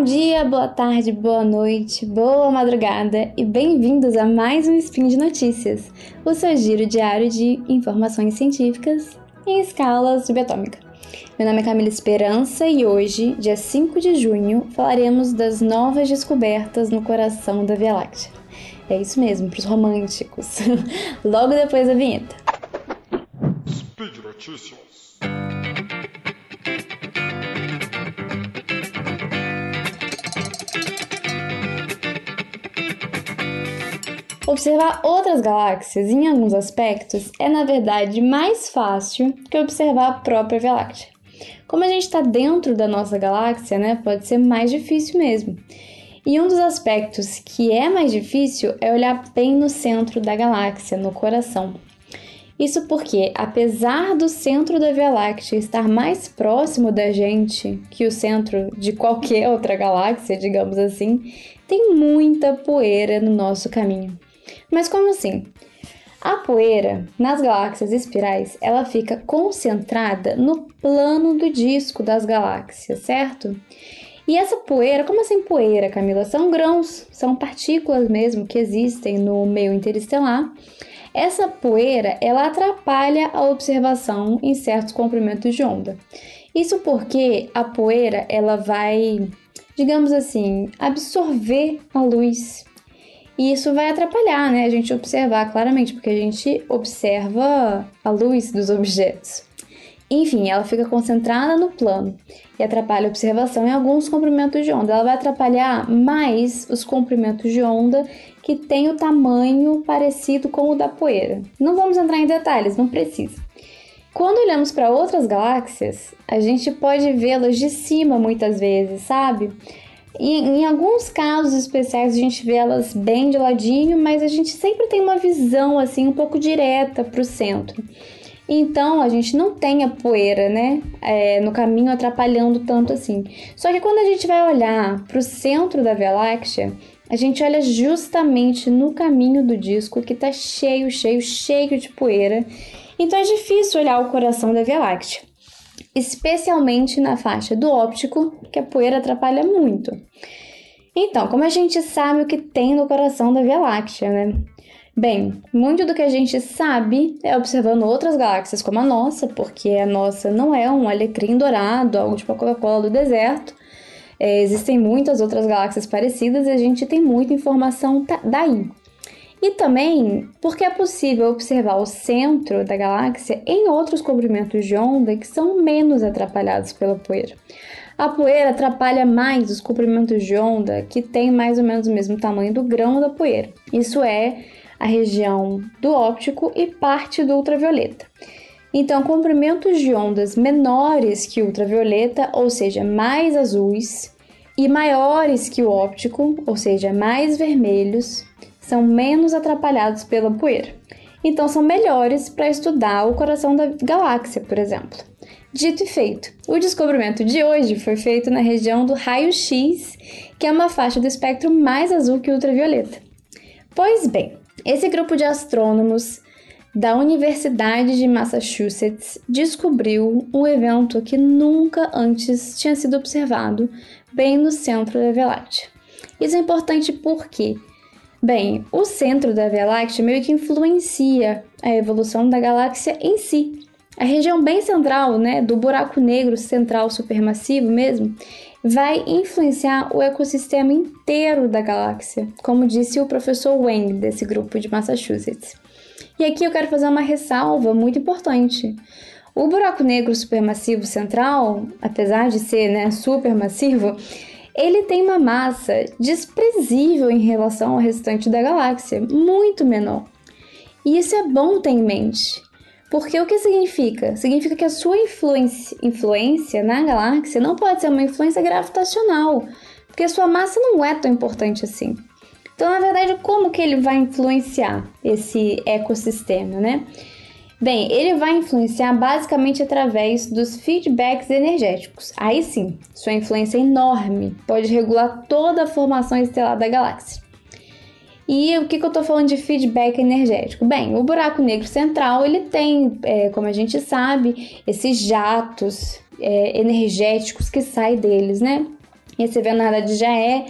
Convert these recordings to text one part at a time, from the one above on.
Bom dia, boa tarde, boa noite, boa madrugada e bem-vindos a mais um Spin de Notícias, o seu giro diário de informações científicas em escalas subatômica. Meu nome é Camila Esperança e hoje, dia 5 de junho, falaremos das novas descobertas no coração da Via Láctea. É isso mesmo, para os românticos. Logo depois da vinheta. Speed Notícias. Observar outras galáxias, em alguns aspectos, é na verdade mais fácil que observar a própria Via Láctea. Como a gente está dentro da nossa galáxia, né, pode ser mais difícil mesmo. E um dos aspectos que é mais difícil é olhar bem no centro da galáxia, no coração. Isso porque, apesar do centro da Via Láctea estar mais próximo da gente que o centro de qualquer outra galáxia, digamos assim, tem muita poeira no nosso caminho. Mas como assim? A poeira nas galáxias espirais, ela fica concentrada no plano do disco das galáxias, certo? E essa poeira, como assim poeira, Camila? São grãos, são partículas mesmo que existem no meio interestelar. Essa poeira, ela atrapalha a observação em certos comprimentos de onda. Isso porque a poeira, ela vai, digamos assim, absorver a luz e isso vai atrapalhar, né? A gente observar claramente, porque a gente observa a luz dos objetos. Enfim, ela fica concentrada no plano e atrapalha a observação em alguns comprimentos de onda. Ela vai atrapalhar mais os comprimentos de onda que têm o tamanho parecido com o da poeira. Não vamos entrar em detalhes, não precisa. Quando olhamos para outras galáxias, a gente pode vê-las de cima muitas vezes, sabe? E, em alguns casos especiais a gente vê elas bem de ladinho, mas a gente sempre tem uma visão assim um pouco direta para o centro. Então a gente não tem a poeira, né, é, no caminho atrapalhando tanto assim. Só que quando a gente vai olhar para o centro da Via Láctea, a gente olha justamente no caminho do disco que está cheio, cheio, cheio de poeira. Então é difícil olhar o coração da Via Láctea especialmente na faixa do óptico, que a poeira atrapalha muito. Então, como a gente sabe o que tem no coração da Via Láctea, né? Bem, muito do que a gente sabe é observando outras galáxias como a nossa, porque a nossa não é um alecrim dourado, algo tipo a Coca-Cola do deserto. É, existem muitas outras galáxias parecidas e a gente tem muita informação daí. E também porque é possível observar o centro da galáxia em outros comprimentos de onda que são menos atrapalhados pela poeira. A poeira atrapalha mais os comprimentos de onda que têm mais ou menos o mesmo tamanho do grão da poeira. Isso é a região do óptico e parte do ultravioleta. Então, comprimentos de ondas menores que ultravioleta, ou seja, mais azuis, e maiores que o óptico, ou seja, mais vermelhos, são menos atrapalhados pela poeira. Então são melhores para estudar o coração da galáxia, por exemplo. Dito e feito, o descobrimento de hoje foi feito na região do raio-x, que é uma faixa do espectro mais azul que ultravioleta. Pois bem, esse grupo de astrônomos da Universidade de Massachusetts descobriu um evento que nunca antes tinha sido observado bem no centro da Via Láctea. Isso é importante porque Bem, o centro da Via Láctea meio que influencia a evolução da galáxia em si. A região bem central, né, do buraco negro central supermassivo mesmo, vai influenciar o ecossistema inteiro da galáxia, como disse o professor Wang desse grupo de Massachusetts. E aqui eu quero fazer uma ressalva muito importante. O buraco negro supermassivo central, apesar de ser né, supermassivo, ele tem uma massa desprezível em relação ao restante da galáxia, muito menor. E isso é bom ter em mente. Porque o que significa? Significa que a sua influência, influência na galáxia não pode ser uma influência gravitacional, porque a sua massa não é tão importante assim. Então, na verdade, como que ele vai influenciar esse ecossistema, né? Bem, ele vai influenciar basicamente através dos feedbacks energéticos. Aí sim, sua influência é enorme, pode regular toda a formação estelar da galáxia. E o que, que eu estou falando de feedback energético? Bem, o buraco negro central ele tem, é, como a gente sabe, esses jatos é, energéticos que saem deles, né? Na verdade, já é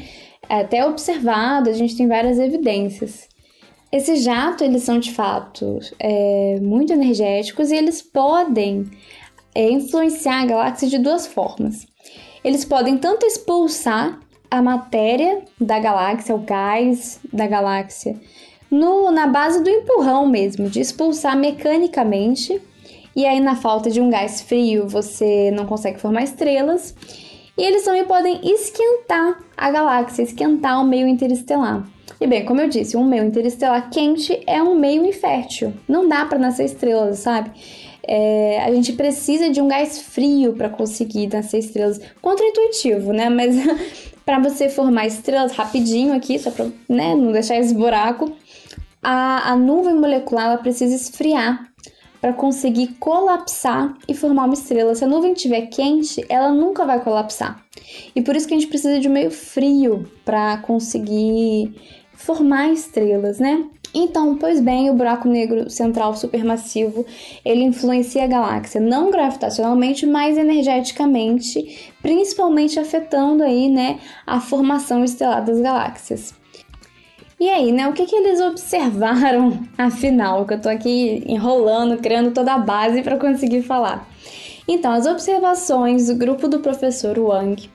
até observado, a gente tem várias evidências. Esses jatos, eles são de fato é, muito energéticos e eles podem é, influenciar a galáxia de duas formas. Eles podem tanto expulsar a matéria da galáxia, o gás da galáxia, no, na base do empurrão mesmo, de expulsar mecanicamente. E aí, na falta de um gás frio, você não consegue formar estrelas. E eles também podem esquentar a galáxia, esquentar o meio interestelar. E bem, como eu disse, um meio interestelar quente é um meio infértil. Não dá para nascer estrelas, sabe? É, a gente precisa de um gás frio para conseguir nascer estrelas. Contra-intuitivo, né? Mas para você formar estrelas rapidinho aqui, só para né, não deixar esse buraco, a, a nuvem molecular precisa esfriar para conseguir colapsar e formar uma estrela. Se a nuvem estiver quente, ela nunca vai colapsar. E por isso que a gente precisa de um meio frio para conseguir formar estrelas, né? Então, pois bem, o buraco negro central supermassivo, ele influencia a galáxia não gravitacionalmente, mas energeticamente, principalmente afetando aí, né, a formação estelar das galáxias. E aí, né, o que, que eles observaram afinal? Que eu tô aqui enrolando, criando toda a base para conseguir falar. Então, as observações do grupo do professor Wang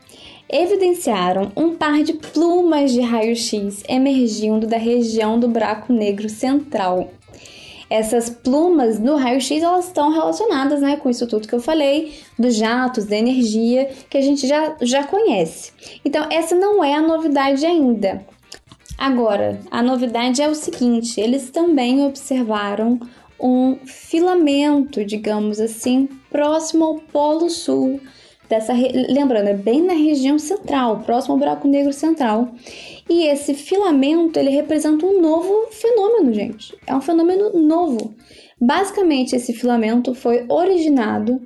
evidenciaram um par de plumas de raio-x emergindo da região do buraco negro central. Essas plumas no raio-x elas estão relacionadas né, com isso tudo que eu falei, dos jatos, da energia, que a gente já, já conhece. Então, essa não é a novidade ainda. Agora, a novidade é o seguinte: eles também observaram um filamento, digamos assim, próximo ao Polo Sul dessa lembrando é bem na região central, próximo ao buraco negro central. E esse filamento ele representa um novo fenômeno, gente. É um fenômeno novo. Basicamente, esse filamento foi originado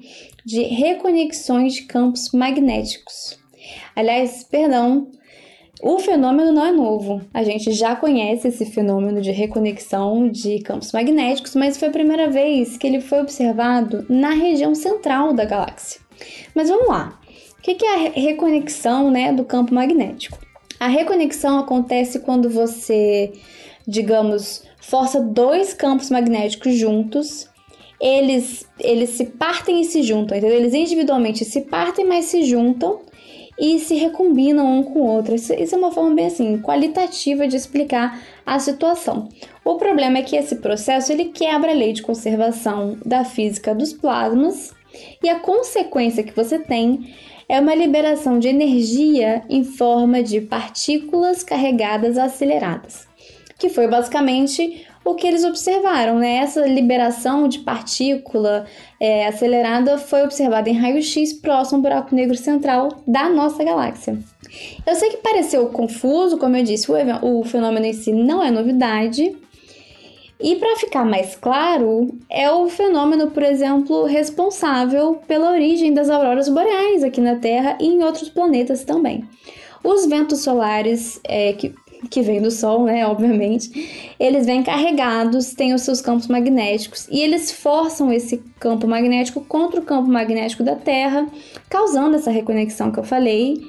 de reconexões de campos magnéticos. Aliás, perdão, o fenômeno não é novo. A gente já conhece esse fenômeno de reconexão de campos magnéticos, mas foi a primeira vez que ele foi observado na região central da galáxia. Mas vamos lá. O que é a reconexão né, do campo magnético? A reconexão acontece quando você, digamos, força dois campos magnéticos juntos. Eles, eles se partem e se juntam, entendeu? Eles individualmente se partem, mas se juntam e se recombinam um com o outro. Isso, isso é uma forma bem assim, qualitativa de explicar a situação. O problema é que esse processo ele quebra a lei de conservação da física dos plasmas e a consequência que você tem é uma liberação de energia em forma de partículas carregadas aceleradas, que foi basicamente o que eles observaram, né? Essa liberação de partícula é, acelerada foi observada em raio-x próximo ao buraco negro central da nossa galáxia. Eu sei que pareceu confuso, como eu disse, o, o fenômeno em si não é novidade, e para ficar mais claro, é o fenômeno, por exemplo, responsável pela origem das auroras boreais aqui na Terra e em outros planetas também. Os ventos solares, é, que, que vêm do Sol, né, obviamente, eles vêm carregados, têm os seus campos magnéticos e eles forçam esse campo magnético contra o campo magnético da Terra, causando essa reconexão que eu falei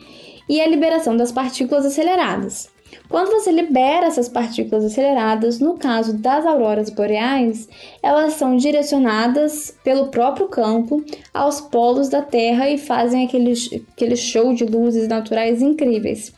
e a liberação das partículas aceleradas. Quando você libera essas partículas aceleradas, no caso das auroras boreais, elas são direcionadas pelo próprio campo aos polos da Terra e fazem aquele, aquele show de luzes naturais incríveis.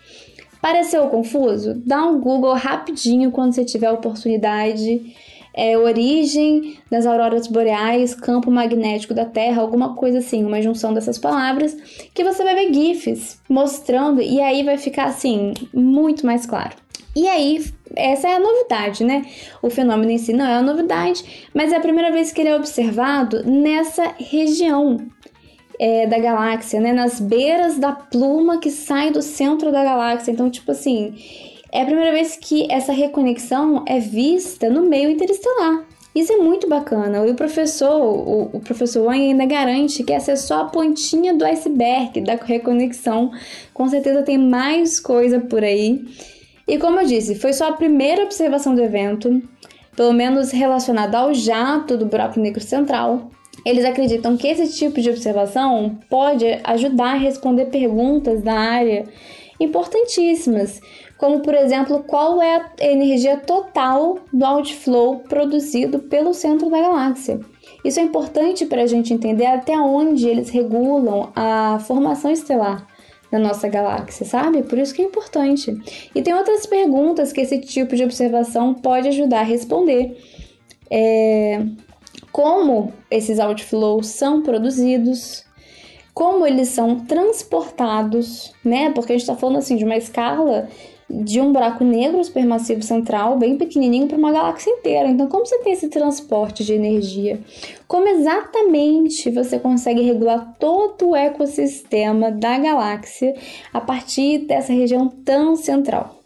Pareceu confuso? Dá um Google rapidinho quando você tiver oportunidade. É, origem das auroras boreais, campo magnético da Terra, alguma coisa assim, uma junção dessas palavras, que você vai ver GIFs mostrando e aí vai ficar assim, muito mais claro. E aí, essa é a novidade, né? O fenômeno em si não é a novidade, mas é a primeira vez que ele é observado nessa região é, da galáxia, né? Nas beiras da pluma que sai do centro da galáxia. Então, tipo assim, é a primeira vez que essa reconexão é vista no meio interestelar. Isso é muito bacana. E o professor, o, o professor Wang ainda garante que essa é só a pontinha do iceberg da reconexão. Com certeza tem mais coisa por aí. E como eu disse, foi só a primeira observação do evento, pelo menos relacionada ao jato do buraco negro central. Eles acreditam que esse tipo de observação pode ajudar a responder perguntas da área importantíssimas, como por exemplo, qual é a energia total do outflow produzido pelo centro da galáxia. Isso é importante para a gente entender até onde eles regulam a formação estelar da nossa galáxia, sabe? Por isso que é importante. E tem outras perguntas que esse tipo de observação pode ajudar a responder. É... Como esses outflows são produzidos, como eles são transportados, né? Porque a gente está falando assim de uma escala de um buraco negro supermassivo central, bem pequenininho, para uma galáxia inteira. Então, como você tem esse transporte de energia? Como exatamente você consegue regular todo o ecossistema da galáxia a partir dessa região tão central?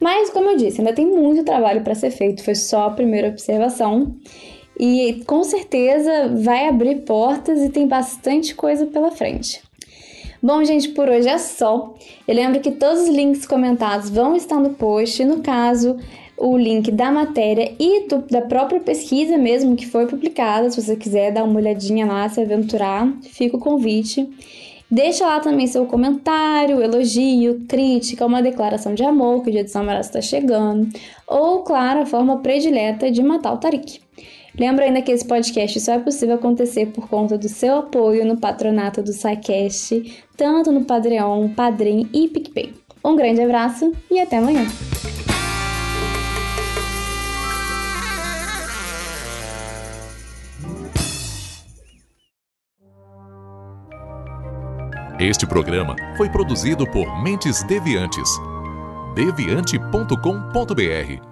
Mas, como eu disse, ainda tem muito trabalho para ser feito, foi só a primeira observação. E com certeza vai abrir portas e tem bastante coisa pela frente. Bom, gente, por hoje é só. Eu lembro que todos os links comentados vão estar no post. No caso, o link da matéria e do, da própria pesquisa mesmo que foi publicada. Se você quiser dar uma olhadinha lá, se aventurar, fica o convite. Deixa lá também seu comentário, elogio, crítica, uma declaração de amor que o dia São Março está chegando, ou, claro, a forma predileta de matar o Tarik. Lembra ainda que esse podcast só é possível acontecer por conta do seu apoio no patronato do SciCast, tanto no Patreon, Padrim e PicPay. Um grande abraço e até amanhã! Este programa foi produzido por Mentes Deviantes. deviante.com.br